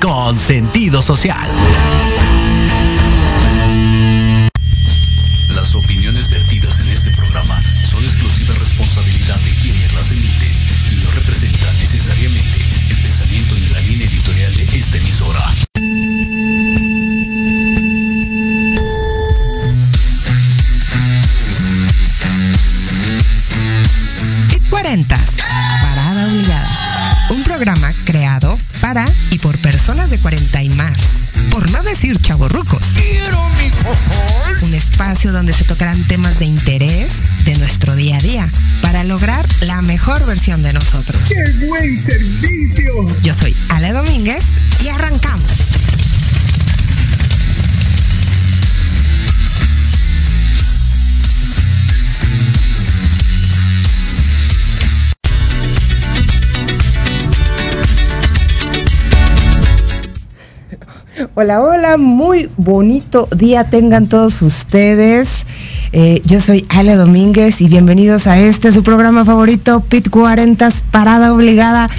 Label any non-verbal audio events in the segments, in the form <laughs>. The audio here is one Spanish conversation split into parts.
Con sentido social. Hola, hola, muy bonito día tengan todos ustedes. Eh, yo soy Ale Domínguez y bienvenidos a este su programa favorito, Pit 40 Parada Obligada.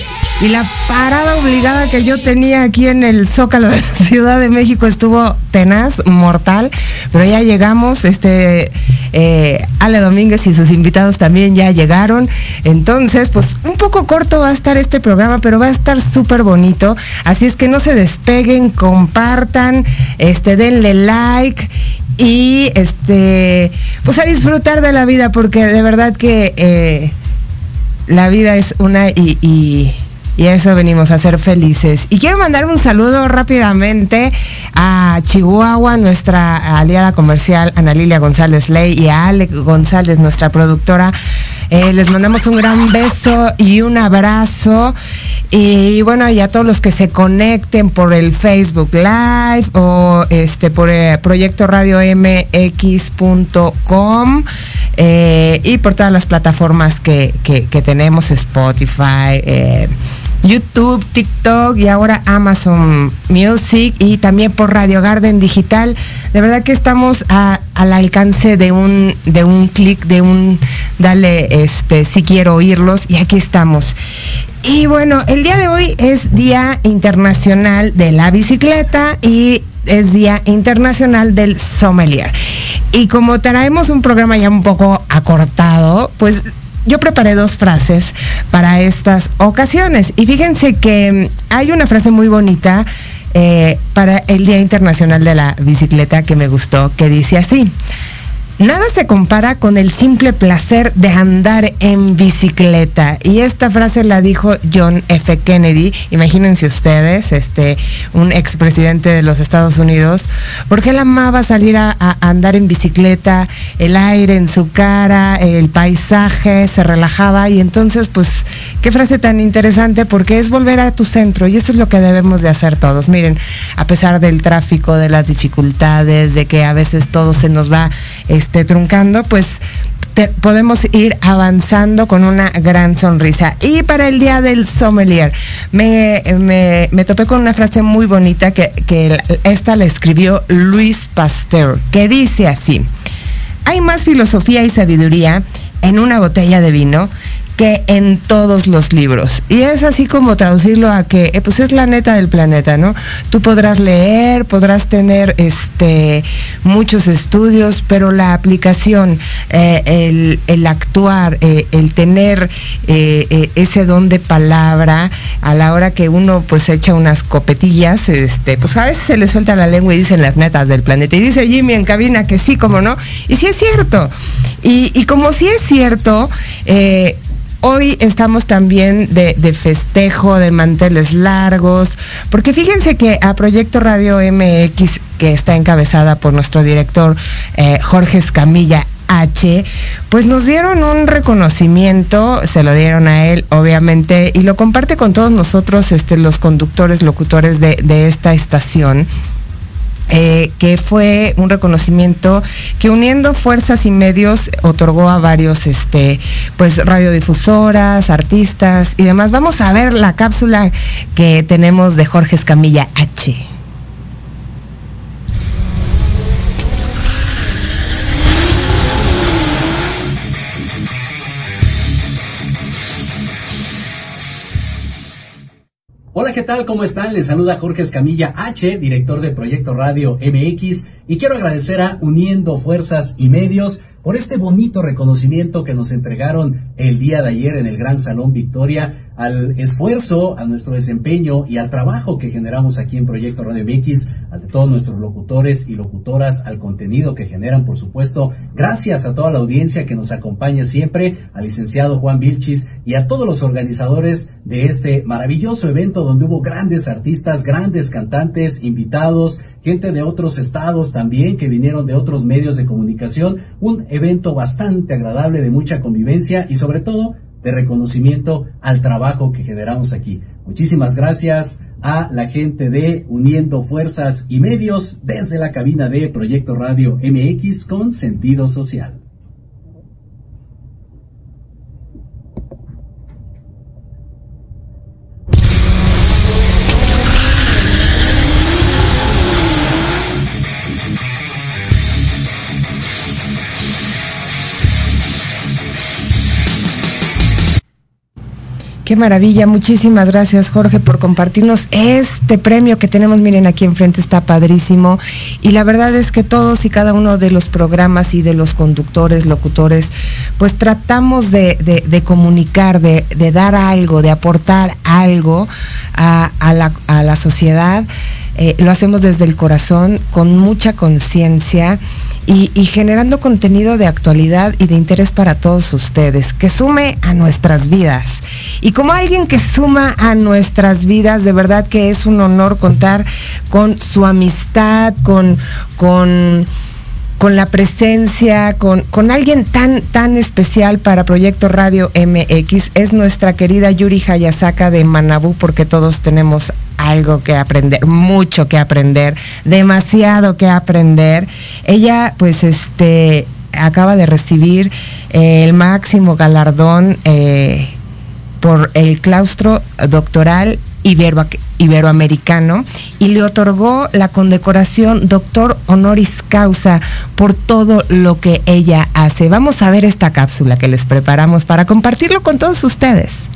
Y la parada obligada que yo tenía aquí en el Zócalo de la <laughs> Ciudad de México estuvo tenaz, mortal, pero ya llegamos, este eh, Ale Domínguez y sus invitados también ya llegaron. Entonces, pues un poco corto va a estar este programa, pero va a estar súper bonito. Así es que no se despeguen, compartan, este, denle like y este, pues a disfrutar de la vida, porque de verdad que eh, la vida es una y, y y eso venimos a ser felices. Y quiero mandar un saludo rápidamente a Chihuahua, nuestra aliada comercial, Ana Lilia González Ley, y a Ale González, nuestra productora. Eh, les mandamos un gran beso y un abrazo. Y bueno, y a todos los que se conecten por el Facebook Live o este por eh, Proyecto Radio MX.com eh, y por todas las plataformas que, que, tenemos, Spotify, eh, YouTube, TikTok y ahora Amazon Music y también por Radio Garden Digital. De verdad que estamos a, al alcance de un, de un clic, de un dale este si quiero oírlos y aquí estamos. Y bueno, el día de hoy es Día Internacional de la Bicicleta y es Día Internacional del Sommelier. Y como traemos un programa ya un poco acortado, pues yo preparé dos frases para estas ocasiones. Y fíjense que hay una frase muy bonita eh, para el Día Internacional de la Bicicleta que me gustó, que dice así. Nada se compara con el simple placer de andar en bicicleta. Y esta frase la dijo John F. Kennedy. Imagínense ustedes, este, un expresidente de los Estados Unidos, porque él amaba salir a, a, andar en bicicleta, el aire en su cara, el paisaje, se relajaba. Y entonces, pues, qué frase tan interesante, porque es volver a tu centro. Y eso es lo que debemos de hacer todos. Miren, a pesar del tráfico, de las dificultades, de que a veces todo se nos va truncando, pues te, podemos ir avanzando con una gran sonrisa. Y para el día del sommelier, me, me, me topé con una frase muy bonita que, que esta la escribió Luis Pasteur, que dice así, hay más filosofía y sabiduría en una botella de vino que en todos los libros. Y es así como traducirlo a que, eh, pues es la neta del planeta, ¿no? Tú podrás leer, podrás tener este muchos estudios, pero la aplicación, eh, el, actuar, eh, el tener ese don de palabra, a la hora que uno pues echa unas copetillas, este, pues a veces se le suelta la lengua y dicen las netas del planeta. Y dice Jimmy en cabina que sí, como no. Y sí es cierto. Y, como sí es cierto, hoy estamos también de, festejo, de manteles largos, porque fíjense que a Proyecto Radio MX, que está encabezada por nuestro director eh, Jorge Escamilla H, pues nos dieron un reconocimiento, se lo dieron a él, obviamente, y lo comparte con todos nosotros, este, los conductores, locutores de, de esta estación. Eh, que fue un reconocimiento que uniendo fuerzas y medios otorgó a varios este pues radiodifusoras, artistas y demás. Vamos a ver la cápsula que tenemos de Jorge Escamilla H. Hola, ¿qué tal? ¿Cómo están? Les saluda Jorge Escamilla H, director de Proyecto Radio MX, y quiero agradecer a Uniendo Fuerzas y Medios por este bonito reconocimiento que nos entregaron el día de ayer en el Gran Salón Victoria al esfuerzo, a nuestro desempeño y al trabajo que generamos aquí en Proyecto Radio MX, a todos nuestros locutores y locutoras, al contenido que generan, por supuesto. Gracias a toda la audiencia que nos acompaña siempre, al licenciado Juan Vilchis y a todos los organizadores de este maravilloso evento donde hubo grandes artistas, grandes cantantes, invitados, gente de otros estados también que vinieron de otros medios de comunicación. Un evento bastante agradable de mucha convivencia y sobre todo de reconocimiento al trabajo que generamos aquí. Muchísimas gracias a la gente de Uniendo Fuerzas y Medios desde la cabina de Proyecto Radio MX con sentido social. Qué maravilla, muchísimas gracias Jorge por compartirnos este premio que tenemos, miren aquí enfrente está padrísimo. Y la verdad es que todos y cada uno de los programas y de los conductores, locutores, pues tratamos de, comunicar, de, dar algo, de aportar algo a, la, sociedad, eh, lo hacemos desde el corazón, con mucha conciencia y, generando contenido de actualidad y de interés para todos ustedes, que sume a nuestras vidas. Y como alguien que suma a nuestras vidas, de verdad que es un honor contar con su amistad, con, con, la presencia, con, con, alguien tan, tan especial para Proyecto Radio MX. Es nuestra querida Yuri Hayasaka de Manabú, porque todos tenemos algo que aprender, mucho que aprender, demasiado que aprender. Ella, pues, este, acaba de recibir eh, el máximo galardón eh, por el claustro doctoral iberoamericano y le otorgó la condecoración doctor honoris causa por todo lo que ella hace. Vamos a ver esta cápsula que les preparamos para compartirlo con todos ustedes.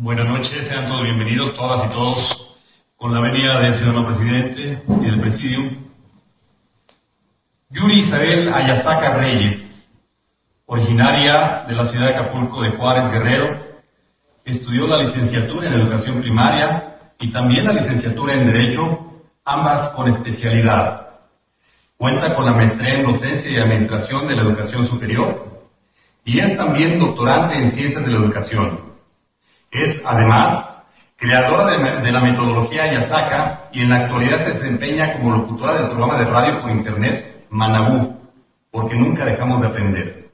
Buenas noches, sean todos bienvenidos, todas y todos, con la venida del ciudadano presidente y del presidium. Yuri Isabel Ayasaka Reyes, originaria de la ciudad de Acapulco de Juárez Guerrero, estudió la licenciatura en educación primaria y también la licenciatura en Derecho, ambas con especialidad. Cuenta con la maestría en docencia y administración de la educación superior y es también doctorante en ciencias de la educación. Es, además, creadora de, la metodología Yasaka y en la actualidad se desempeña como locutora del programa de radio por internet Manabú, porque nunca dejamos de aprender.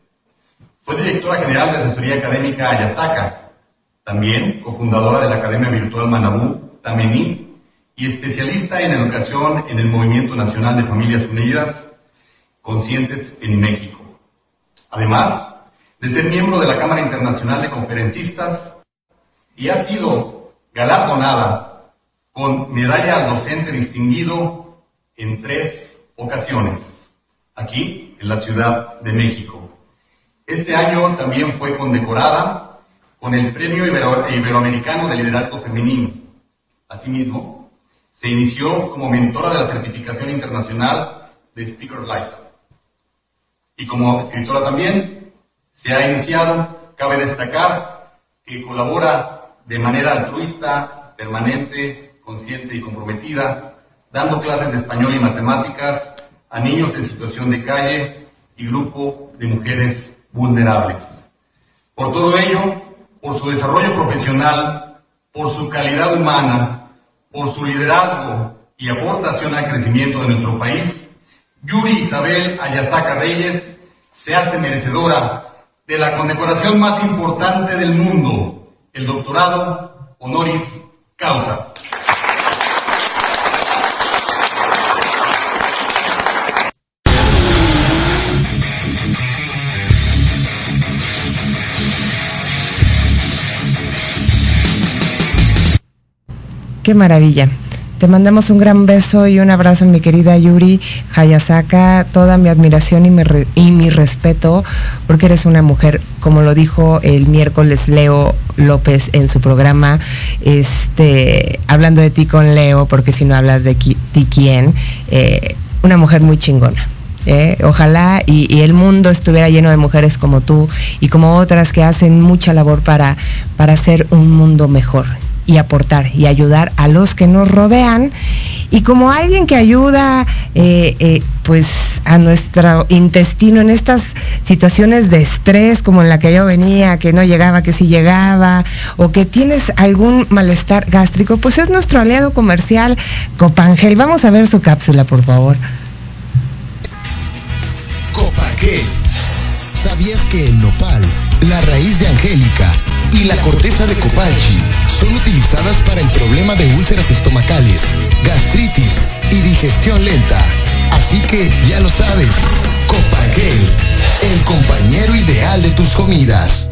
Fue directora general de asesoría académica Yasaka, también cofundadora de la Academia Virtual Manabú, Tamení, y especialista en educación en el Movimiento Nacional de Familias Unidas Conscientes en México. Además, de ser miembro de la Cámara Internacional de Conferencistas, y ha sido galardonada con medalla al docente distinguido en tres ocasiones, aquí en la Ciudad de México. Este año también fue condecorada con el Premio Iberoamericano de Liderazgo Femenino. Asimismo, se inició como mentora de la certificación internacional de Speaker Life. Y como escritora también, se ha iniciado, cabe destacar, que colabora de manera altruista, permanente, consciente y comprometida, dando clases de español y matemáticas a niños en situación de calle y grupo de mujeres vulnerables. Por todo ello, por su desarrollo profesional, por su calidad humana, por su liderazgo y aportación al crecimiento de nuestro país, Yuri Isabel Ayasaka Reyes se hace merecedora de la condecoración más importante del mundo, el doctorado honoris causa. Qué maravilla. Te mandamos un gran beso y un abrazo, mi querida Yuri Hayasaka. Toda mi admiración y mi, y respeto, porque eres una mujer, como lo dijo el miércoles Leo López en su programa, este, hablando de ti con Leo, porque si no hablas de ti quién, eh, una mujer muy chingona. ¿eh? ojalá y, el mundo estuviera lleno de mujeres como tú y como otras que hacen mucha labor para, para hacer un mundo mejor y aportar y ayudar a los que nos rodean. Y como alguien que ayuda eh, eh, pues a nuestro intestino en estas situaciones de estrés como en la que yo venía, que no llegaba, que sí llegaba, o que tienes algún malestar gástrico, pues es nuestro aliado comercial Copangel. Vamos a ver su cápsula, por favor. Copangel. ¿Sabías que el nopal, la raíz de Angélica y la corteza de copalchi son utilizadas para el problema de úlceras estomacales, gastritis y digestión lenta. Así que ya lo sabes, Copagel, el compañero ideal de tus comidas.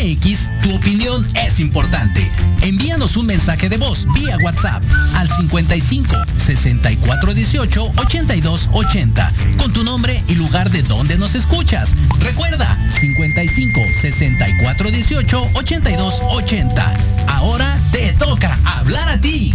MX, tu opinión es importante. Envíanos un mensaje de voz vía WhatsApp al 55 64 18 82 80 con tu nombre y lugar de donde nos escuchas. Recuerda 55 64 18 82 80. Ahora te toca hablar a ti.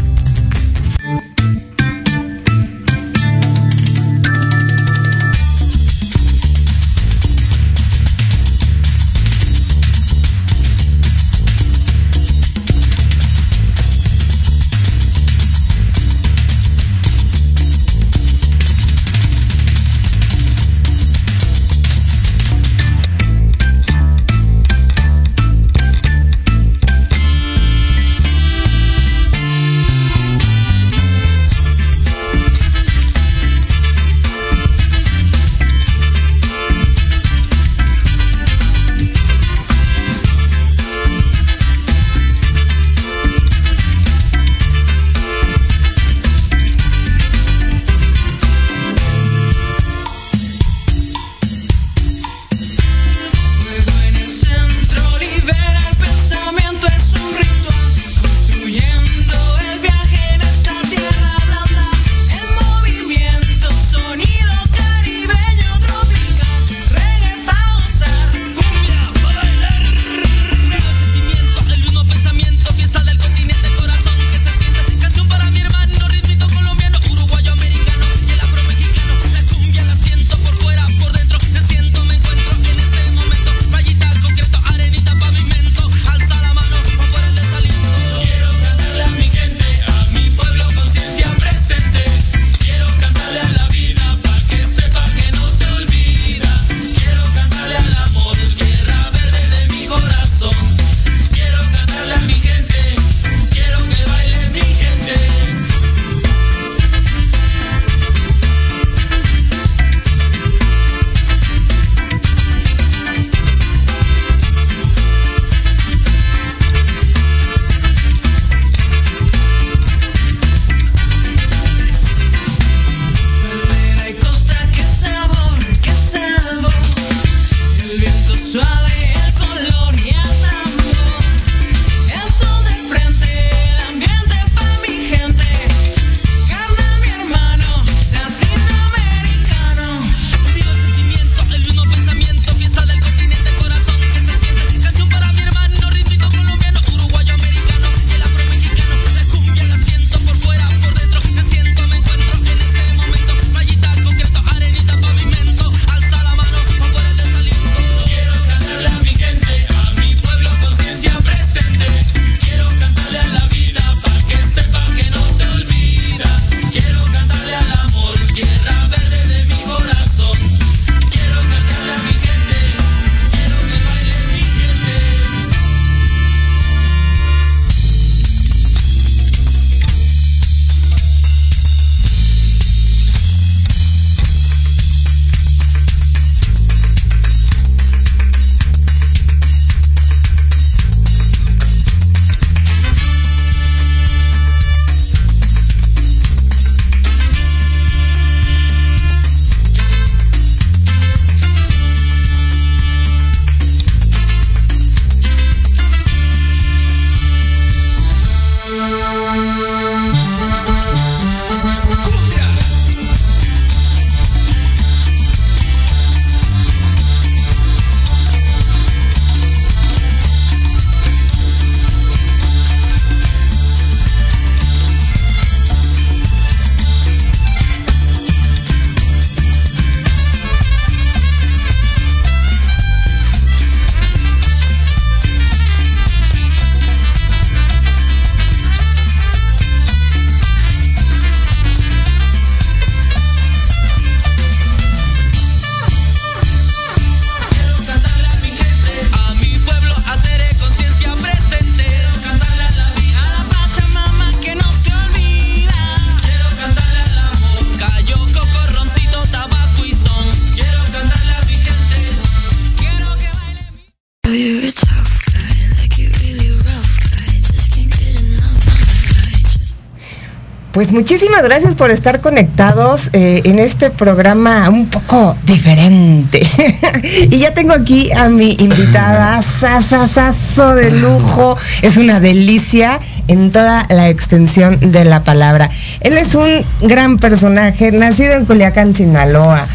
Pues muchísimas gracias por estar conectados eh, en este programa un poco diferente. <laughs> y ya tengo aquí a mi invitada, <laughs> sasasazo de lujo. Es una delicia en toda la extensión de la palabra. Él es un gran personaje, nacido en Culiacán, Sinaloa.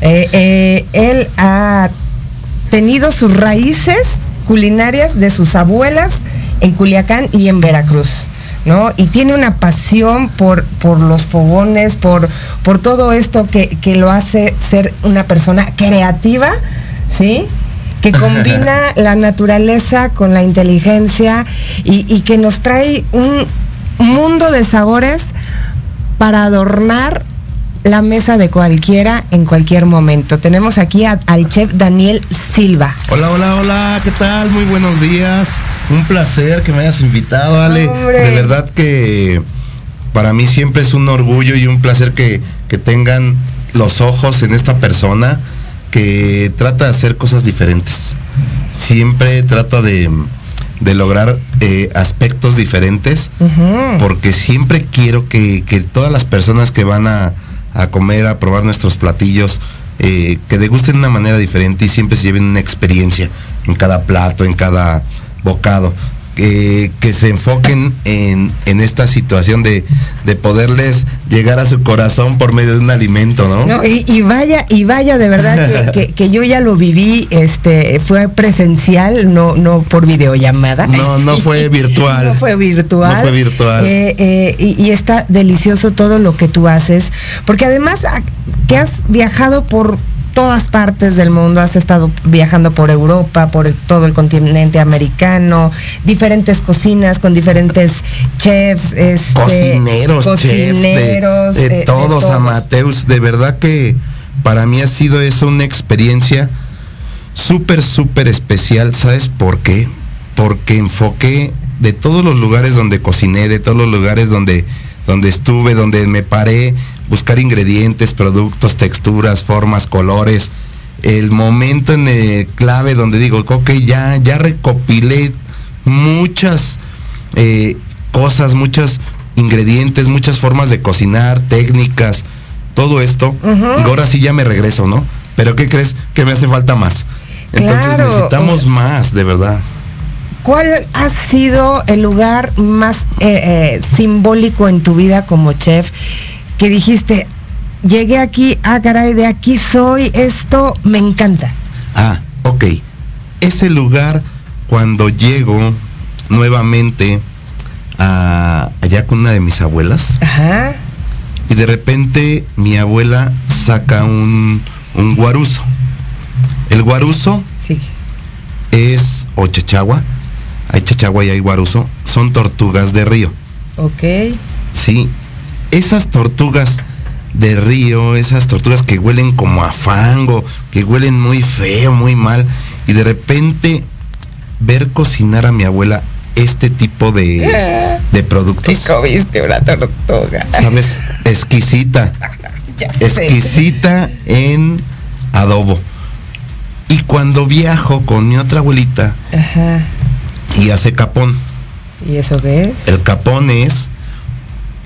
Eh, eh, él ha tenido sus raíces culinarias de sus abuelas en Culiacán y en Veracruz. ¿No? Y tiene una pasión por, por los fogones, por, por todo esto que, que lo hace ser una persona creativa, ¿sí? que combina <laughs> la naturaleza con la inteligencia y, y, que nos trae un mundo de sabores para adornar la mesa de cualquiera en cualquier momento. Tenemos aquí a, al chef Daniel Silva. Hola, hola, hola, ¿qué tal? Muy buenos días. Un placer que me hayas invitado, Ale. Hombre. De verdad que para mí siempre es un orgullo y un placer que, que tengan los ojos en esta persona que trata de hacer cosas diferentes. Siempre trata de, de lograr eh, aspectos diferentes Uh -huh. porque siempre quiero que, que todas las personas que van a, a comer, a probar nuestros platillos, eh, que degusten de una manera diferente y siempre se lleven una experiencia en cada plato, en cada bocado. Que, que se enfoquen en, en esta situación de, de, poderles llegar a su corazón por medio de un alimento, ¿no? no y, y, vaya, y vaya, de verdad que, <laughs> que, que, yo ya lo viví, este, fue presencial, no, no por videollamada. No, no fue <laughs> virtual. no fue virtual. No fue virtual. Eh, eh, y, y, está delicioso todo lo que tú haces, porque además que has viajado por todas partes del mundo, has estado viajando por Europa, por todo el continente americano, diferentes cocinas con diferentes chefs, este, cocineros, cocineros chefs, de, de, eh, todos, de, todos, Amateus, de verdad que para mí ha sido eso una experiencia súper, súper especial, ¿sabes por qué? Porque enfoqué de todos los lugares donde cociné, de todos los lugares donde, donde estuve, donde me paré, buscar ingredientes, productos, texturas, formas, colores. El momento en el clave donde digo, ok, ya, ya recopilé muchas eh, cosas, muchos ingredientes, muchas formas de cocinar, técnicas, todo esto. Uh -huh. Ahora sí ya me regreso, ¿no? Pero ¿qué crees? Que me hace falta más. Entonces claro, necesitamos o sea, más, de verdad. ¿Cuál ha sido el lugar más eh, eh, simbólico en tu vida como chef? Que dijiste, llegué aquí, ah, caray, de aquí soy, esto me encanta. Ah, ok. Ese lugar, cuando llego nuevamente a, allá con una de mis abuelas, Ajá. y de repente mi abuela saca un, un guaruzo. El guaruzo sí. es o chachagua, hay chachagua y hay guaruzo, son tortugas de río. Ok. Sí, esas tortugas de río, esas tortugas que huelen como a fango, que huelen muy feo, muy mal, y de repente ver cocinar a mi abuela este tipo de, <laughs> de productos. ¿Te comiste una tortuga? ¿Sabes? Exquisita. <laughs> exquisita en adobo. Y cuando viajo con mi otra abuelita Ajá. y hace capón. ¿Y eso qué es? El capón es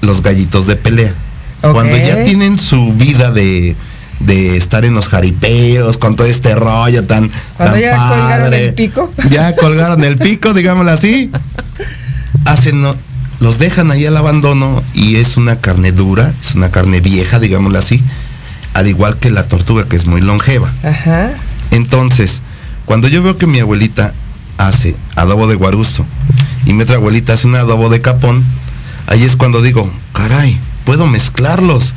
los gallitos de pelea. Okay. Cuando ya tienen su vida de, de estar en los jaripeos, con todo este rollo tan, Cuando tan ya padre, colgaron el pico. Ya colgaron el pico, <laughs> digámoslo así. Hacen, los dejan ahí al abandono y es una carne dura, es una carne vieja, digámoslo así, al igual que la tortuga que es muy longeva. Ajá. Entonces, cuando yo veo que mi abuelita hace adobo de guaruzo y mi otra abuelita hace un adobo de capón, ahí es cuando digo, caray, puedo mezclarlos.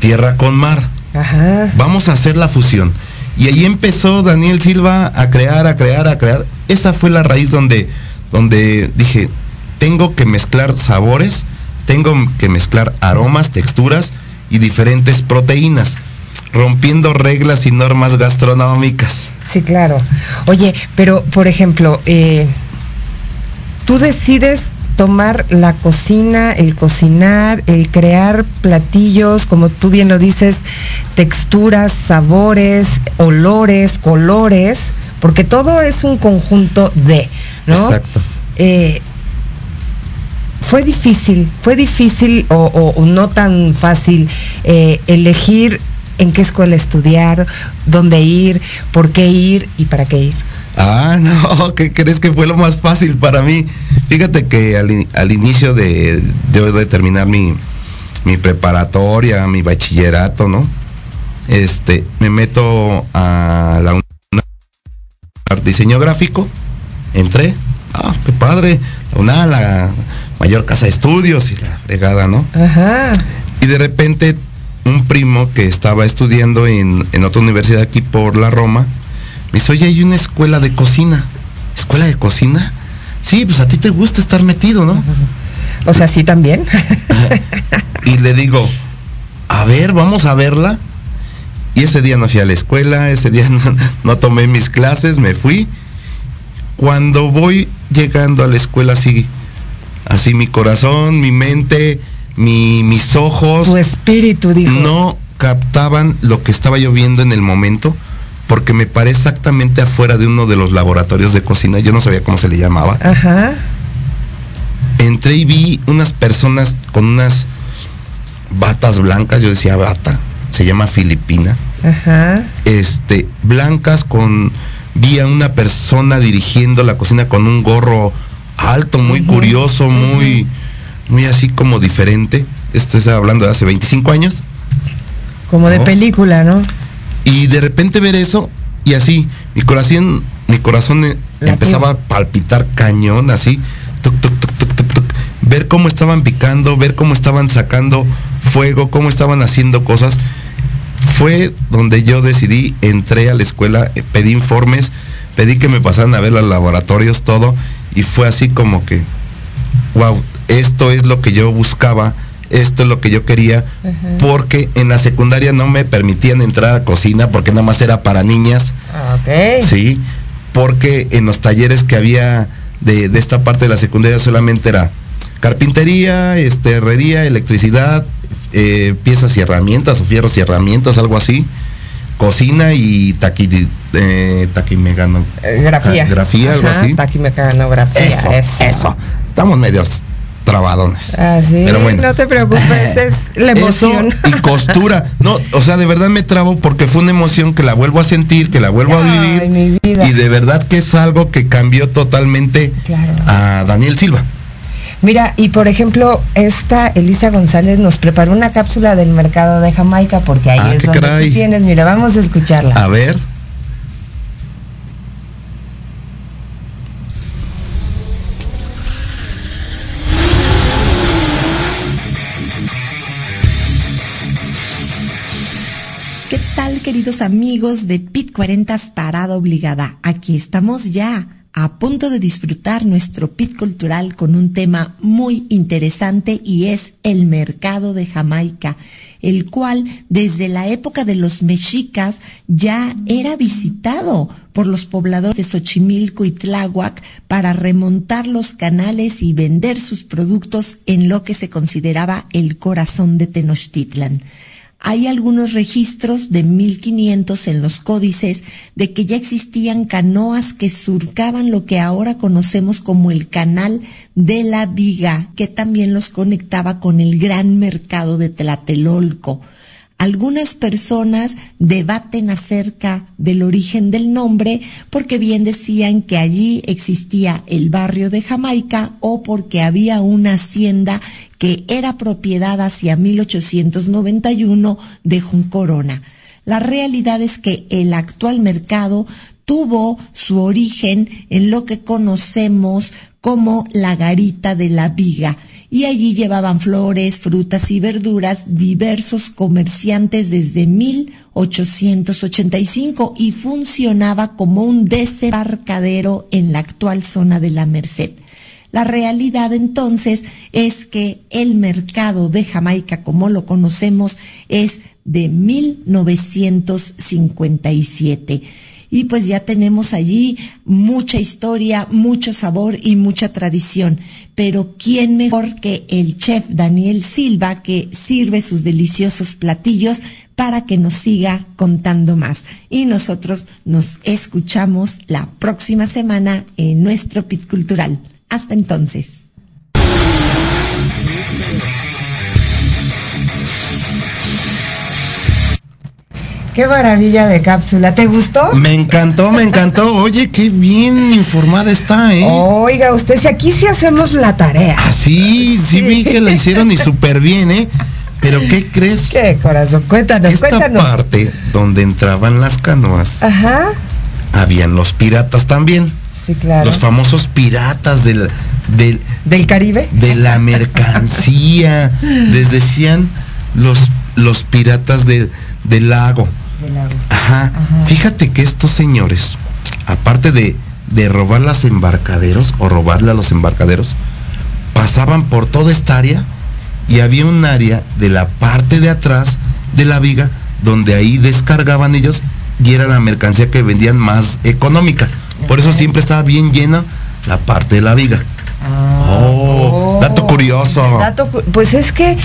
Tierra con mar. Ajá. Vamos a hacer la fusión. Y ahí empezó Daniel Silva a crear, a crear, a crear. Esa fue la raíz donde, donde dije, tengo que mezclar sabores, tengo que mezclar aromas, texturas y diferentes proteínas, rompiendo reglas y normas gastronómicas. Sí, claro. Oye, pero por ejemplo, eh, tú decides tomar la cocina, el cocinar, el crear platillos, como tú bien lo dices, texturas, sabores, olores, colores, porque todo es un conjunto de, ¿no? Exacto. Eh, fue difícil, fue difícil o, no tan fácil eh, elegir en qué escuela estudiar, dónde ir, por qué ir y para qué ir. Ah, no, <laughs> ¿qué crees que fue lo más fácil para mí? Fíjate que al, inicio de, de, terminar mi, mi preparatoria, mi bachillerato, ¿no? Este, me meto a la diseño gráfico, entré, ah, qué padre, la la mayor casa de estudios y la fregada, ¿no? Ajá. Y de repente un primo que estaba estudiando en, en otra universidad aquí por la Roma, dice, oye, hay una escuela de cocina. ¿Escuela de cocina? Sí, pues a ti te gusta estar metido, ¿no? O sea, sí también. <laughs> y le digo, a ver, vamos a verla. Y ese día no fui a la escuela, ese día <laughs> no, tomé mis clases, me fui. Cuando voy llegando a la escuela, así, así mi corazón, mi mente, mis ojos. Tu espíritu, dijo. No captaban lo que estaba yo viendo en el momento porque me paré exactamente afuera de uno de los laboratorios de cocina, yo no sabía cómo se le llamaba. Ajá. Entré y vi unas personas con unas batas blancas, yo decía bata, se llama Filipina. Ajá. Este, blancas con vi a una persona dirigiendo la cocina con un gorro alto, muy curioso, muy muy así como diferente. Esto está hablando de hace 25 años. Como de película, ¿no? Y de repente ver eso y así, mi corazón, mi corazón eh, empezaba a palpitar cañón, así, ver cómo estaban picando, ver cómo estaban sacando fuego, cómo estaban haciendo cosas. Fue donde yo decidí, entré a la escuela, eh, pedí informes, pedí que me pasaran a ver los laboratorios, todo, y fue así como que, wow, esto es lo que yo buscaba esto es lo que yo quería, porque en la secundaria no me permitían entrar a cocina porque nada más era para niñas. Ah. Sí, porque en los talleres que había de, esta parte de la secundaria solamente era carpintería, este, herrería, electricidad, eh, piezas y herramientas, o fierros y herramientas, algo así, cocina y taqui, eh, taquimegano. Eh, grafía. grafía, algo así. Taquimecanografía. Eso. eso. Estamos medios trabadones. Ah, Pero bueno. No te preocupes, es <laughs> la emoción. y costura. No, o sea, de verdad me trabo porque fue una emoción que la vuelvo a sentir, que la vuelvo a vivir. Y de verdad que es algo que cambió totalmente a Daniel Silva. Mira, y por ejemplo, esta Elisa González nos preparó una cápsula del mercado de Jamaica porque ahí ah, es donde tú tienes. Mira, vamos a escucharla. A ver. Amigos de Pit 40 Parada Obligada? Aquí estamos ya a punto de disfrutar nuestro pit cultural con un tema muy interesante y es el mercado de Jamaica, el cual desde la época de los mexicas ya era visitado por los pobladores de Xochimilco y Tláhuac para remontar los canales y vender sus productos en lo que se consideraba el corazón de Tenochtitlan hay algunos registros de 1500 en los códices de que ya existían canoas que surcaban lo que ahora conocemos como el canal de la Viga, que también los conectaba con el gran mercado de Tlatelolco. Algunas personas debaten acerca del origen del nombre porque bien decían que allí existía el barrio de Jamaica o porque había una hacienda que era propiedad hacia 1891 de Jun Corona. La realidad es que el actual mercado tuvo su origen en lo que conocemos como la garita de la viga y allí llevaban flores, frutas y verduras diversos comerciantes desde 1885 y funcionaba como un desembarcadero en la actual zona de la Merced. La realidad entonces es que el mercado de Jamaica como lo conocemos es de 1957 y pues ya tenemos allí mucha historia, mucho sabor y mucha tradición. Pero ¿quién mejor que el chef Daniel Silva que sirve sus deliciosos platillos para que nos siga contando más? Y nosotros nos escuchamos la próxima semana en nuestro Pit Cultural. Hasta entonces. Qué maravilla de cápsula. ¿Te gustó? Me encantó, me encantó. <laughs> Oye, qué bien informada está, ¿eh? Oiga, usted, si aquí sí hacemos la tarea. Ah, sí, sí, vi que la hicieron y <laughs> súper bien, ¿eh? Pero ¿qué crees? ¿Qué, corazón? Cuéntanos, Esta cuéntanos. parte donde entraban las canoas, Ajá. habían los piratas también. Sí, claro. Los famosos piratas del, del, ¿Del Caribe? de la mercancía. <laughs> Les decían los, los piratas del- del lago. Del. Ajá. Fíjate que estos señores, aparte de, de robar las embarcaderos o robarle a los embarcaderos, pasaban por toda esta área y había un área de la parte de atrás de la viga donde ahí descargaban ellos y era la mercancía que vendían más económica. Por eso siempre estaba bien llena la parte de la viga. Oh, dato curioso. Dato pues es que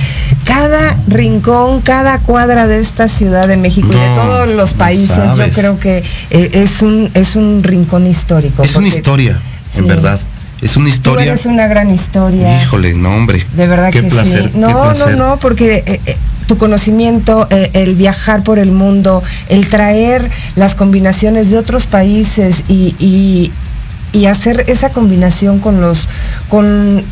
cada rincón, cada cuadra de esta Ciudad de México y de todos los no países, yo creo que eh, es un es un rincón histórico. Es una historia, en verdad. Es una historia. eres una gran historia. Híjole, no hombre. De verdad qué que placer, sí. qué No, no, no, porque eh, eh, tu conocimiento, eh, el viajar por el mundo, el traer las combinaciones de otros países y, y, y hacer esa combinación con los, con,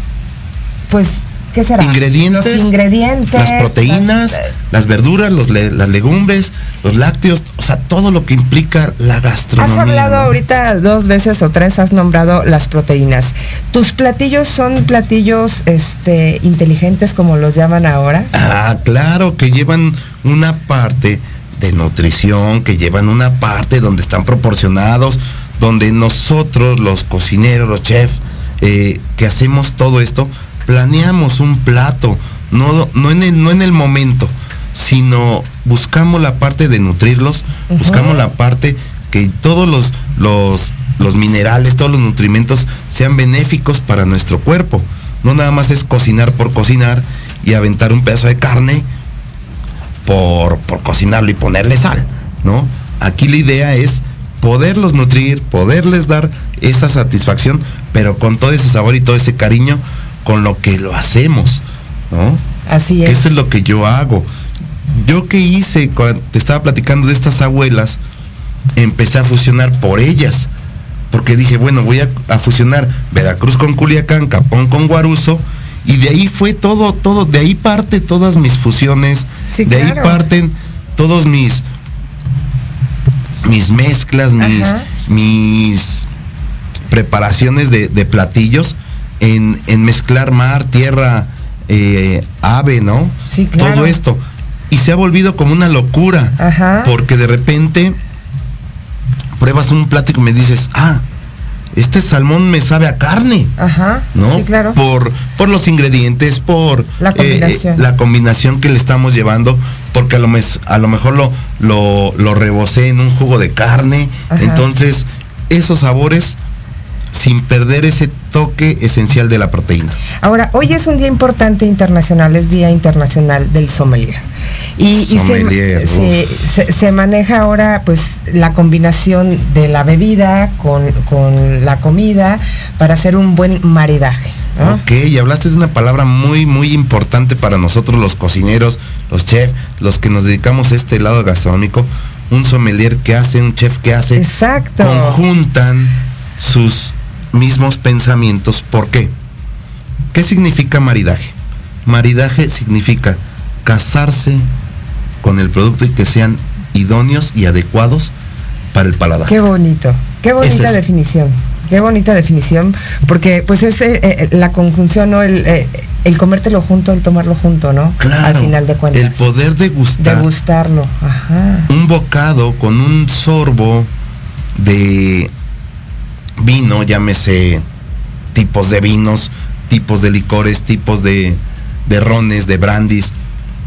pues, ¿qué será? Ingredientes, Los ingredientes. las proteínas, las- las verduras, los las legumbres, los lácteos, o sea, todo lo que implica la Has gastronomía. hablado ¿no? ahorita dos veces o tres, has nombrado las proteínas. ¿Tus platillos son platillos este, inteligentes como los llaman ahora? Ah, claro, que llevan una parte de nutrición, que llevan una parte donde están proporcionados, donde nosotros, los cocineros, los chefs, eh, que hacemos todo esto, planeamos un plato, no, no, en el, no en el momento, sino buscamos la parte de nutrirlos, buscamos la parte que todos los, los, los minerales, todos los nutrimentos sean benéficos para nuestro cuerpo. No nada más es cocinar por cocinar y aventar un pedazo de carne por, por cocinarlo y ponerle sal, ¿no? Aquí la idea es poderlos nutrir, poderles dar esa satisfacción, pero con todo ese sabor y todo ese cariño con lo que lo hacemos, ¿no? Así es. eso es lo que yo hago. Yo que hice cuando te estaba platicando de estas abuelas, empecé a fusionar por ellas. Porque dije, bueno, voy a, a fusionar Veracruz con Culiacán, Capón con Guaruso. Y de ahí fue todo, todo, de ahí parte todas mis fusiones. Sí, de ahí parten todos mis mis mezclas, mis, Ajá. mis preparaciones de, de platillos en, en mezclar mar, tierra, eh, ave, ¿no? Sí, claro. Todo esto. Y se ha volvido como una locura. Ajá. Porque de repente pruebas un plato y me dices, ah, este salmón me sabe a carne. Ajá. ¿no? Sí, claro. Por, por los ingredientes, por La eh, combinación. eh, la combinación que le estamos llevando, porque a lo, mes- a lo mejor lo, lo, lo rebocé en un jugo de carne. Ajá. Entonces, esos sabores sin perder ese toque esencial de la proteína. Ahora, hoy es un día importante internacional, es Día Internacional del Sommelier. Y, y se- Sommelier, se, se- se maneja ahora pues la combinación de la bebida con, con la comida para hacer un buen maridaje. ¿no? Ok, y hablaste de una palabra muy, muy importante para nosotros los cocineros, los chefs, los que nos dedicamos a este lado gastronómico. Un sommelier que hace, un chef que hace. Exacto. Conjuntan sus mismos pensamientos. ¿Por qué? ¿Qué significa maridaje? Maridaje significa casarse con el producto y que sean idóneos y adecuados para el paladar. Qué bonito, qué bonita es. definición, qué bonita definición, porque pues es eh, eh, la conjunción, ¿no? El, eh, el comértelo junto, el tomarlo junto, ¿no? Claro, Al final de cuentas. el poder degustar Degustarlo, ajá. un bocado con un sorbo de vino, llámese tipos de vinos, tipos de licores, tipos de, de rones, de brandis,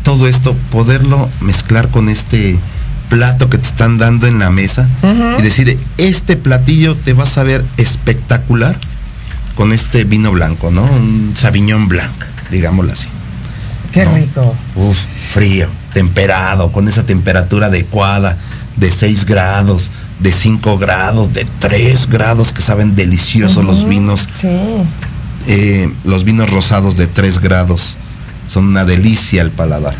todo esto, poderlo mezclar con este plato que te están dando en la mesa y decir, este platillo te va a saber espectacular con este vino blanco, ¿no? Un Sauvignon Blanc, digámoslo así. Qué No. rico. Uf, frío, temperado, con esa temperatura adecuada de 6 grados, de 5 grados, de 3 grados que saben deliciosos los vinos. Sí. Eh, los vinos rosados de 3 grados son una delicia al paladar.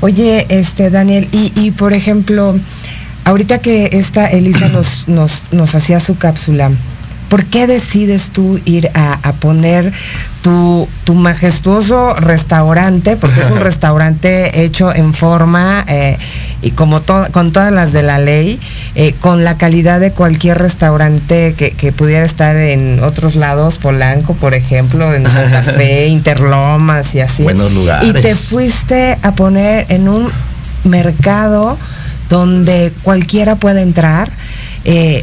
Oye, este Daniel, y, y por ejemplo, ahorita que esta Elisa nos, <clears throat> nos, nos hacía su cápsula, ¿por qué decides tú ir a, a poner tu, tu, majestuoso restaurante? Porque es un <laughs> restaurante hecho en forma eh, y como to, con todas las de la ley, eh, con la calidad de cualquier restaurante que, que, pudiera estar en otros lados, Polanco, por ejemplo, en Santa <laughs> Fe, Interlomas y así. Buenos lugares. Y te fuiste a poner en un mercado donde cualquiera puede entrar. Eh,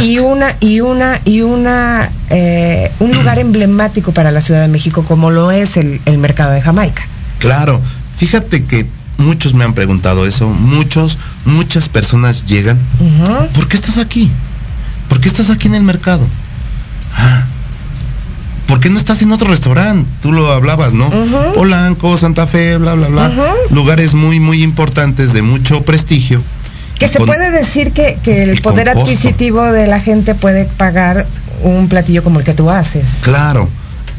y, y, una y una y una eh, un lugar emblemático para la Ciudad de México como lo es el, el, mercado de Jamaica. Claro, fíjate que muchos me han preguntado eso, muchos, muchas personas llegan. Uh -huh. ¿Por qué estás aquí? ¿Por qué estás aquí en el mercado? Ah, ¿por qué no estás en otro restaurante? Tú lo hablabas, ¿no? Uh -huh. Polanco, Santa Fe, bla, bla, bla. Uh -huh. Lugares muy, muy importantes de mucho prestigio. Que se con, puede decir que, que el poder adquisitivo de la gente puede pagar un platillo como el que tú haces. Claro,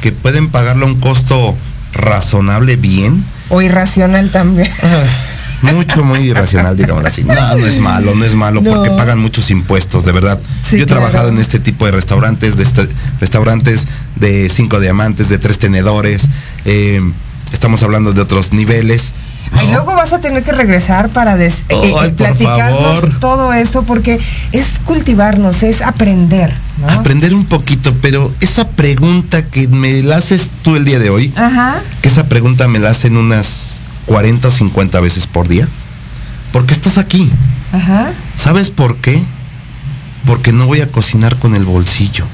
que pueden pagarlo a un costo razonable bien. O irracional también. Mucho, muy irracional, digámoslo así. No, no es malo, no es malo, no. porque pagan muchos impuestos, de verdad. Sí, Yo he claro. trabajado en este tipo de restaurantes, de este, restaurantes de cinco diamantes, de tres tenedores. Eh, estamos hablando de otros niveles. ¿no? Y luego vas a tener que regresar para des, oh, eh, ay, platicarnos todo eso, porque es cultivarnos, es aprender. ¿no? Aprender un poquito, pero esa pregunta que me la haces tú el día de hoy, Ajá. que esa pregunta me la hacen unas 40 o 50 veces por día. ¿Por qué estás aquí? Ajá. ¿Sabes por qué? Porque no voy a cocinar con el bolsillo,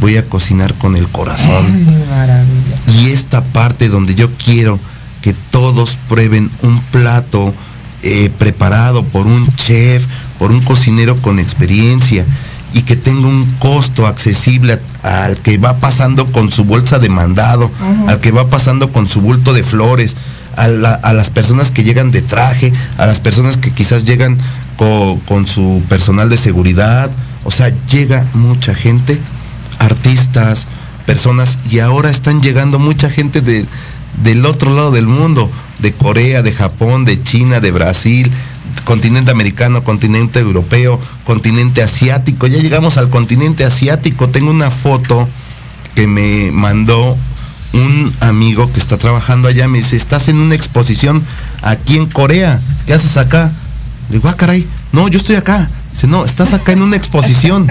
voy a cocinar con el corazón. Ay, y esta parte donde yo quiero que todos prueben un plato eh, preparado por un chef, por un cocinero con experiencia y que tenga un costo accesible al que va pasando con su bolsa de mandado, uh -huh. al que va pasando con su bulto de flores, a, la, a, las personas que llegan de traje, a las personas que quizás llegan co, con su personal de seguridad. O sea, llega mucha gente, artistas, personas, y ahora están llegando mucha gente de, del otro lado del mundo, de Corea, de Japón, de China, de Brasil, continente americano, continente europeo, continente asiático. Ya llegamos al continente asiático. Tengo una foto que me mandó un amigo que está trabajando allá. Me dice, estás en una exposición aquí en Corea. ¿Qué haces acá? Le digo, ah, caray, no, yo estoy acá. Dice, no, estás acá en una exposición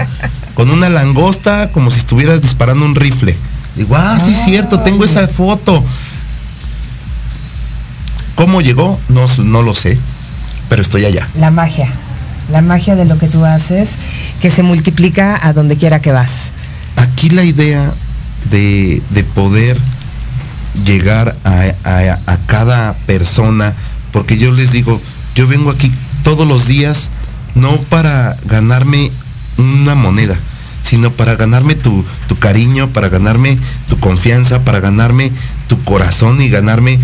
con una langosta como si estuvieras disparando un rifle. Digo, ah, sí, cierto, tengo esa foto. ¿Cómo llegó? No, no lo sé, pero estoy allá. La magia, la magia de lo que tú haces, que se multiplica a donde quiera que vas. Aquí la idea de, de poder llegar a, a, a, cada persona, porque yo les digo, yo vengo aquí todos los días no para ganarme una moneda, sino para ganarme tu, tu cariño, para ganarme tu confianza, para ganarme tu corazón y ganarme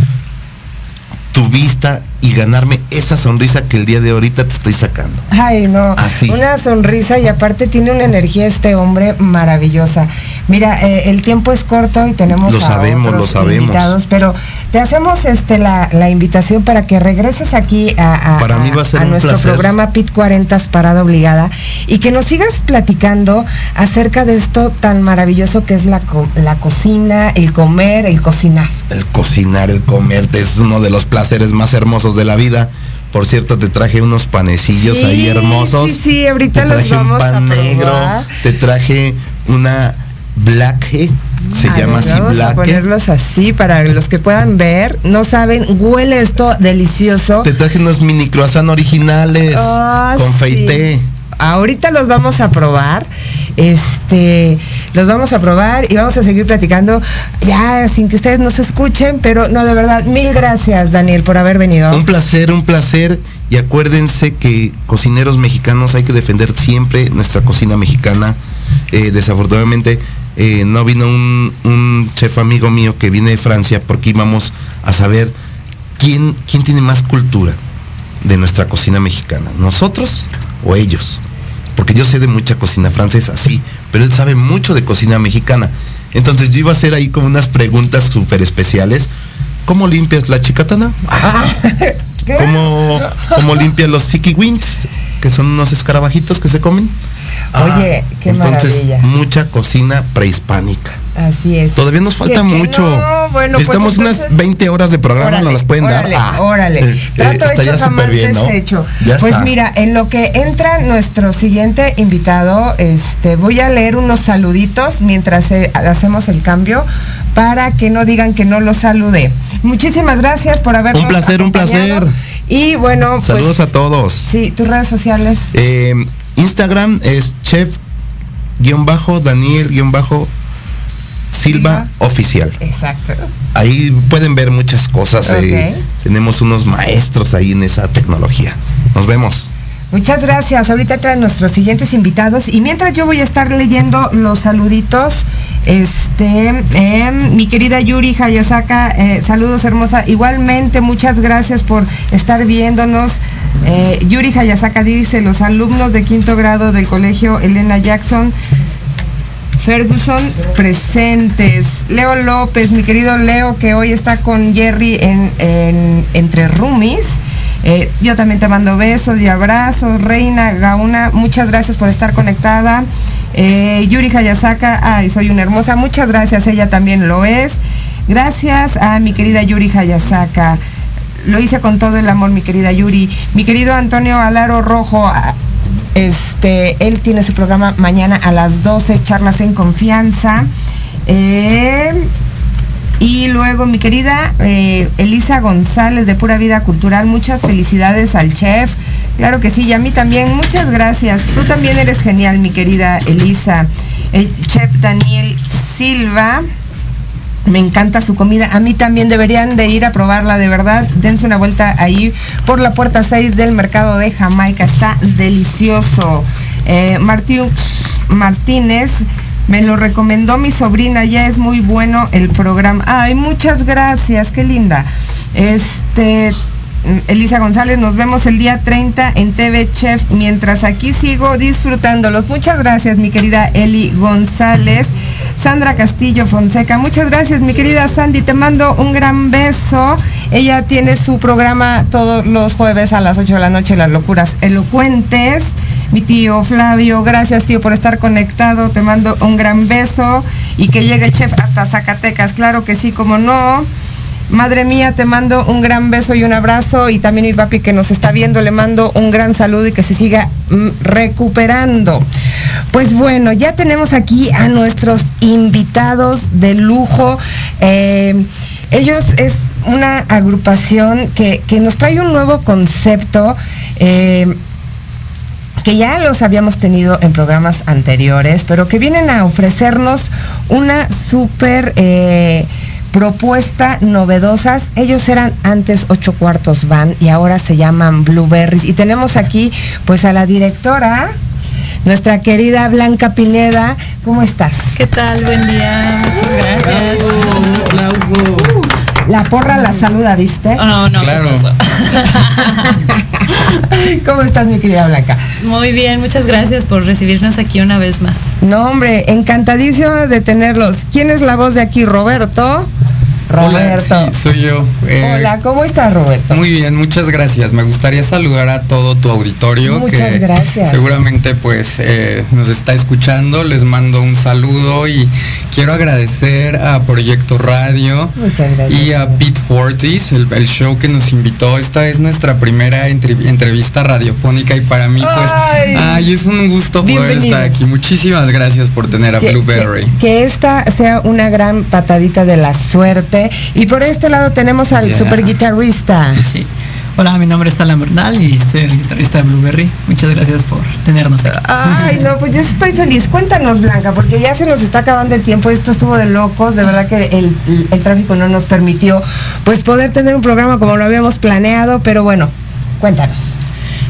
tu vista y ganarme esa sonrisa que el día de ahorita te estoy sacando. Ay, no. Así. Una sonrisa y aparte tiene una energía este hombre maravillosa. Mira, eh, el tiempo es corto y tenemos lo sabemos, lo sabemos. invitados, pero te hacemos este la, la invitación para que regreses aquí a, a, para mí va a, ser un nuestro placer. programa PIT 40 Parada Obligada y que nos sigas platicando acerca de esto tan maravilloso que es la, la cocina, el comer, el cocinar. El cocinar, el comer, es uno de los placeres más hermosos de la vida. Por cierto, te traje unos panecillos sí, ahí hermosos. Sí, sí, ahorita te traje los vamos un pan a negro, te traje una black se a llama ver, así vamos black a ponerlos así para los que puedan ver. No saben, huele esto delicioso. Te traje unos mini croissant originales oh, con sí. feité. Ahorita los vamos a probar. Este, los vamos a probar y vamos a seguir platicando ya sin que ustedes nos escuchen, pero no, de verdad, mil gracias, Daniel, por haber venido. Un placer, un placer. Y acuérdense que cocineros mexicanos hay que defender siempre nuestra cocina mexicana. Eh, desafortunadamente eh, no vino un, chef amigo mío que viene de Francia porque íbamos a saber quién, quién tiene más cultura de nuestra cocina mexicana, nosotros o ellos. Porque yo sé de mucha cocina francesa, sí, pero él sabe mucho de cocina mexicana. Entonces yo iba a hacer ahí como unas preguntas súper especiales. ¿Cómo limpias la chicatana? Ah, <laughs> ¿Cómo, cómo limpia los Wings? Que son unos escarabajitos que se comen. Oye, Ah, qué entonces, maravilla. mucha cocina prehispánica. Así es. Todavía nos falta mucho. no, bueno, pues Necesitamos entonces- unas 20 horas de programa, Órale, nos las pueden órale, dar. Ah, órale. eh, Trato eh, hecho jamás bien, ¿no? deshecho. Ya pues está. mira, en lo que entra nuestro siguiente invitado, este, voy a leer unos saluditos mientras eh, hacemos el cambio para que no digan que no los saludé. Muchísimas gracias por habernos Un placer, un placer. Y bueno, Saludos pues a todos. sí, tus redes sociales. Eh, Instagram es chef-daniel-silva Silva. oficial. Exacto. Ahí pueden ver muchas cosas. eh, tenemos unos maestros ahí en esa tecnología. Nos vemos. Muchas gracias. Ahorita traen nuestros siguientes invitados y mientras yo voy a estar leyendo los saluditos, este, em, mi querida Yuri Hayasaka, eh, saludos hermosa. Igualmente, muchas gracias por estar viéndonos. Eh, Yuri Hayasaka dice, los alumnos de quinto grado del colegio Elena Jackson Ferguson presentes. Leo López, mi querido Leo, que hoy está con Jerry en, en- entre roomies. Eh, yo también te mando besos y abrazos. Reina Gauna, muchas gracias por estar conectada. Eh, Yuri Hayasaka, ay, soy una hermosa. Muchas gracias, ella también lo es. Gracias a mi querida Yuri Hayasaka. Lo hice con todo el amor, mi querida Yuri. Mi querido Antonio Alaro Rojo, este, él tiene su programa mañana a las 12, charlas en confianza. Eh, y luego mi querida eh, Elisa González de Pura Vida Cultural, muchas felicidades al chef. Claro que sí, y a mí también, muchas gracias. Tú también eres genial, mi querida Elisa. El chef Daniel Silva. Me encanta su comida. A mí también deberían de ir a probarla, de verdad. Dense una vuelta ahí por la puerta 6 del mercado de Jamaica. Está delicioso. Eh, Martínez me lo recomendó mi sobrina. Ya es muy bueno el programa. Ay, muchas gracias. Qué linda. Este. Elisa González, nos vemos el día 30 en TV Chef, mientras aquí sigo disfrutándolos. Muchas gracias, mi querida Eli González. Sandra Castillo Fonseca, muchas gracias, mi querida Sandy, te mando un gran beso. Ella tiene su programa todos los jueves a las 8 de la noche, Las Locuras Elocuentes. Mi tío Flavio, gracias tío por estar conectado, te mando un gran beso y que llegue el chef hasta Zacatecas, claro que sí, como no. Madre mía, te mando un gran beso y un abrazo y también mi papi que nos está viendo, le mando un gran saludo y que se siga mm, recuperando. Pues bueno, ya tenemos aquí a nuestros invitados de lujo. Eh, ellos es una agrupación que, que nos trae un nuevo concepto. eh, que ya los habíamos tenido en programas anteriores, pero que vienen a ofrecernos una súper eh, propuesta novedosas. Ellos eran antes ocho cuartos van y ahora se llaman Blueberries. Y tenemos aquí pues a la directora, nuestra querida Blanca Pineda. ¿Cómo estás? ¿Qué tal? Buen día. Muchas gracias. La porra la saluda, ¿viste? Oh, no, no. Claro. <laughs> ¿Cómo estás, mi querida Blanca? Muy bien, muchas gracias por recibirnos aquí una vez más. No, hombre, encantadísima de tenerlos. ¿Quién es la voz de aquí? ¿Roberto? Roberto. Hola, sí, soy yo. Eh, Hola, ¿cómo estás, Roberto? Muy bien, muchas gracias. Me gustaría saludar a todo tu auditorio Muchas que gracias. seguramente pues eh, nos está escuchando. Les mando un saludo y quiero agradecer a Proyecto Radio Muchas gracias. y a Pete Fortis, el, el show que nos invitó. Esta es nuestra primera entre- entrevista radiofónica y para mí pues Ay. ay, es un gusto poder estar aquí. Muchísimas gracias por tener a que, Blueberry. que- que esta sea una gran patadita de la suerte. Y por este lado tenemos al Yeah. super guitarrista. Sí. Hola, mi nombre es Alan Bernal y soy el guitarrista de Blueberry. Muchas gracias por tenernos aquí. Ay, no, pues yo estoy feliz. Cuéntanos, Blanca, porque ya se nos está acabando el tiempo. Esto estuvo de locos. De verdad que el, el tráfico no nos permitió pues poder tener un programa como lo habíamos planeado. Pero bueno, cuéntanos.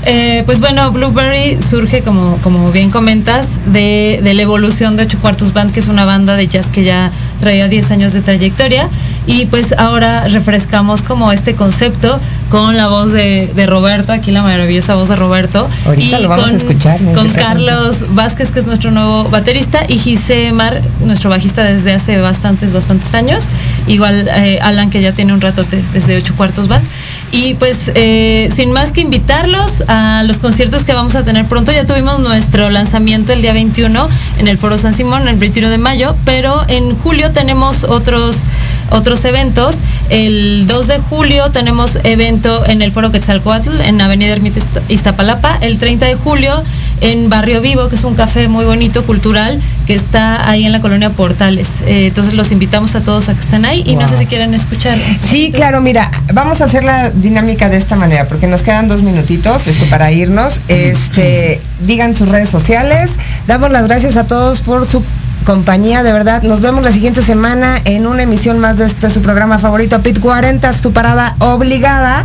Eh, pues bueno, Blueberry surge, como, como bien comentas, de, de la evolución de Ocho Cuartos Band, que es una banda de jazz que ya traía 10 años de trayectoria. Y pues ahora refrescamos como este concepto con la voz de, de Roberto, aquí la maravillosa voz de Roberto. Ahorita y lo vamos con, a escuchar, con. Carlos Vázquez, que es nuestro nuevo baterista, y Gise Mar, nuestro bajista desde hace bastantes, bastantes años. Igual eh, Alan, que ya tiene un rato desde ocho cuartos band. Y pues, eh, sin más que invitarlos a los conciertos que vamos a tener pronto, ya tuvimos nuestro lanzamiento el día 21 en el Foro San Simón, el 21 de mayo, pero en julio tenemos otros otros eventos. El 2 de julio tenemos evento en el Foro Quetzalcoatl, en Avenida Ermita Izta- Iztapalapa. El 30 de julio en Barrio Vivo, que es un café muy bonito, cultural, que está ahí en la colonia Portales. Eh, entonces los invitamos a todos a que estén ahí y no sé si quieren escuchar. Sí, claro, mira, vamos a hacer la dinámica de esta manera, porque nos quedan dos minutitos este, para irnos. Este, digan sus redes sociales. Damos las gracias a todos por su compañía, de verdad. Nos vemos la siguiente semana en una emisión más de este su programa favorito, Pit 40, tu parada obligada.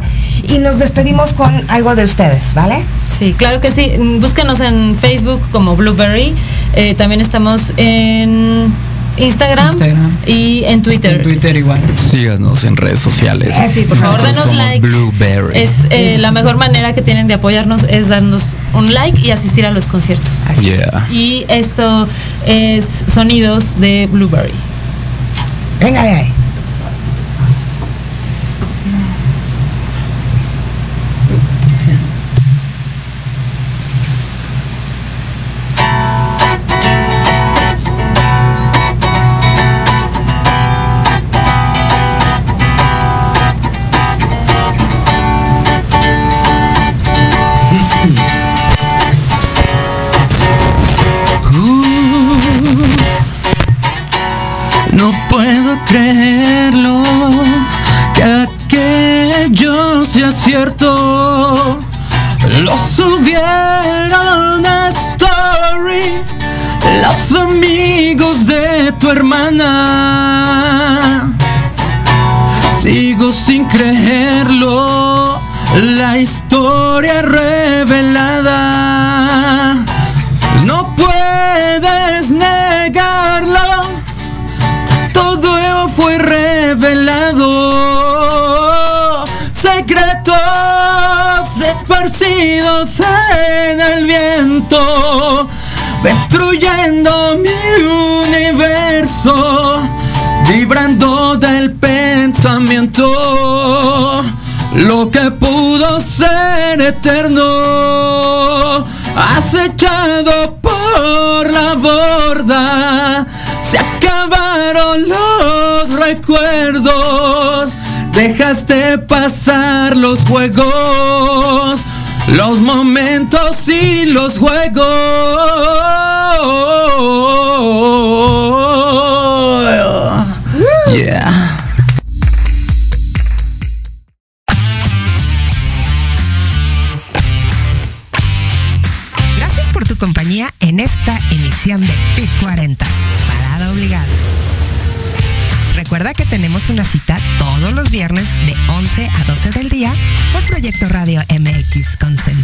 Y nos despedimos con algo de ustedes, ¿vale? Sí, claro que sí. Mm, Búsquenos en Facebook como Blueberry. Eh, también estamos en Instagram, Instagram. y en Twitter. En Twitter igual. Síganos en redes sociales. Sí, por favor, Nosotros denos. Blueberry. Es eh, la mejor manera que tienen de apoyarnos es darnos un like y asistir a los conciertos. Yeah. Y esto es sonidos de Blueberry. Venga de destruyendo mi universo, vibrando del pensamiento. Lo que pudo ser eterno, acechado por la borda, se acabaron los recuerdos. Dejaste pasar los juegos, los momentos y los juegos. De Pit 40, parada obligada. Recuerda que tenemos una cita todos los viernes de 11 a 12 del día por Proyecto Radio MX con